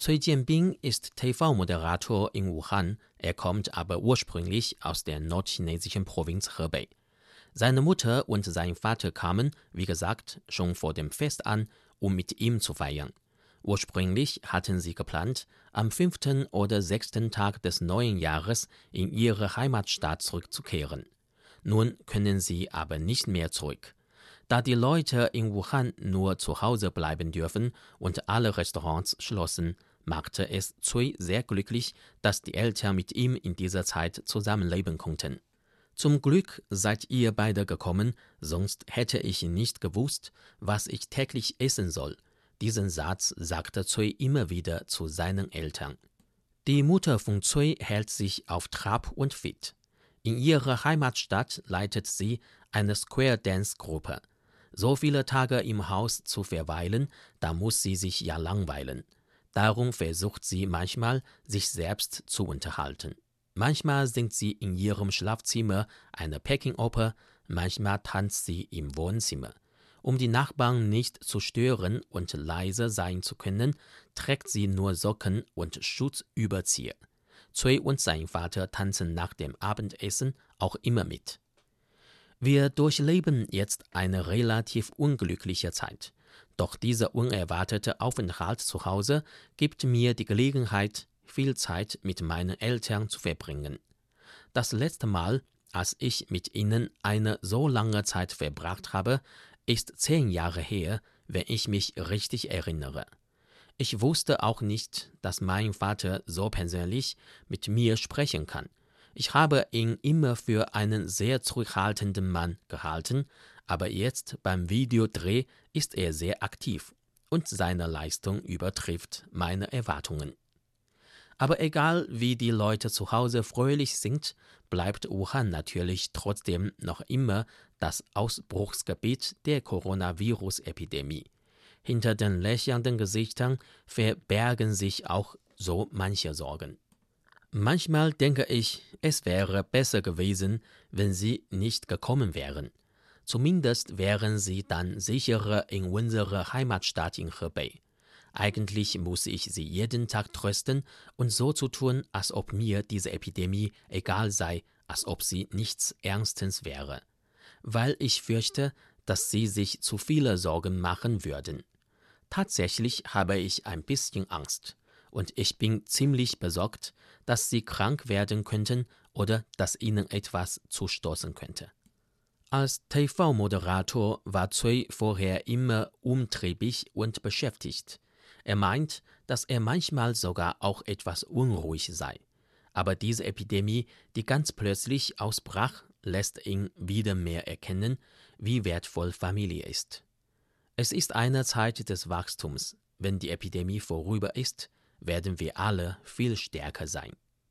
Cui Jianbing ist TV-Moderator in Wuhan, er kommt aber ursprünglich aus der nordchinesischen Provinz Hebei. Seine Mutter und sein Vater kamen, wie gesagt, schon vor dem Fest an, um mit ihm zu feiern. Ursprünglich hatten sie geplant, am fünften oder sechsten Tag des neuen Jahres in ihre Heimatstadt zurückzukehren. Nun können sie aber nicht mehr zurück. Da die Leute in Wuhan nur zu Hause bleiben dürfen und alle Restaurants schlossen, machte es Cui sehr glücklich, dass die Eltern mit ihm in dieser Zeit zusammenleben konnten. Zum Glück seid ihr beide gekommen, sonst hätte ich nicht gewusst, was ich täglich essen soll. Diesen Satz sagte Cui immer wieder zu seinen Eltern. Die Mutter von Cui hält sich auf Trab und fit. In ihrer Heimatstadt leitet sie eine Square Dance Gruppe. So viele Tage im Haus zu verweilen, da muss sie sich ja langweilen. Darum versucht sie manchmal, sich selbst zu unterhalten. Manchmal singt sie in ihrem Schlafzimmer eine Peking-Oper, manchmal tanzt sie im Wohnzimmer. Um die Nachbarn nicht zu stören und leise sein zu können, trägt sie nur Socken und Schutzüberzieher. Cui und sein Vater tanzen nach dem Abendessen auch immer mit. Wir durchleben jetzt eine relativ unglückliche Zeit. Doch dieser unerwartete Aufenthalt zu Hause gibt mir die Gelegenheit, viel Zeit mit meinen Eltern zu verbringen. Das letzte Mal, als ich mit ihnen eine so lange Zeit verbracht habe, ist zehn Jahre her, wenn ich mich richtig erinnere. Ich wusste auch nicht, dass mein Vater so persönlich mit mir sprechen kann. Ich habe ihn immer für einen sehr zurückhaltenden Mann gehalten, aber jetzt beim Videodreh ist er sehr aktiv und seine Leistung übertrifft meine Erwartungen. Aber egal wie die Leute zu Hause fröhlich sind, bleibt Wuhan natürlich trotzdem noch immer das Ausbruchsgebiet der Coronavirus-Epidemie. Hinter den lächelnden Gesichtern verbergen sich auch so manche Sorgen. Manchmal denke ich, es wäre besser gewesen, wenn sie nicht gekommen wären. Zumindest wären sie dann sicherer in unserer Heimatstadt in Hebei. Eigentlich muss ich sie jeden Tag trösten und so zu tun, als ob mir diese Epidemie egal sei, als ob sie nichts Ernstens wäre. Weil ich fürchte, dass sie sich zu viele Sorgen machen würden. Tatsächlich habe ich ein bisschen Angst. Und ich bin ziemlich besorgt, dass sie krank werden könnten oder dass ihnen etwas zustoßen könnte. Als TV-Moderator war Cui vorher immer umtriebig und beschäftigt. Er meint, dass er manchmal sogar auch etwas unruhig sei. Aber diese Epidemie, die ganz plötzlich ausbrach, lässt ihn wieder mehr erkennen, wie wertvoll Familie ist. Es ist eine Zeit des Wachstums. Wenn die Epidemie vorüber ist, werden wir alle viel stärker sein.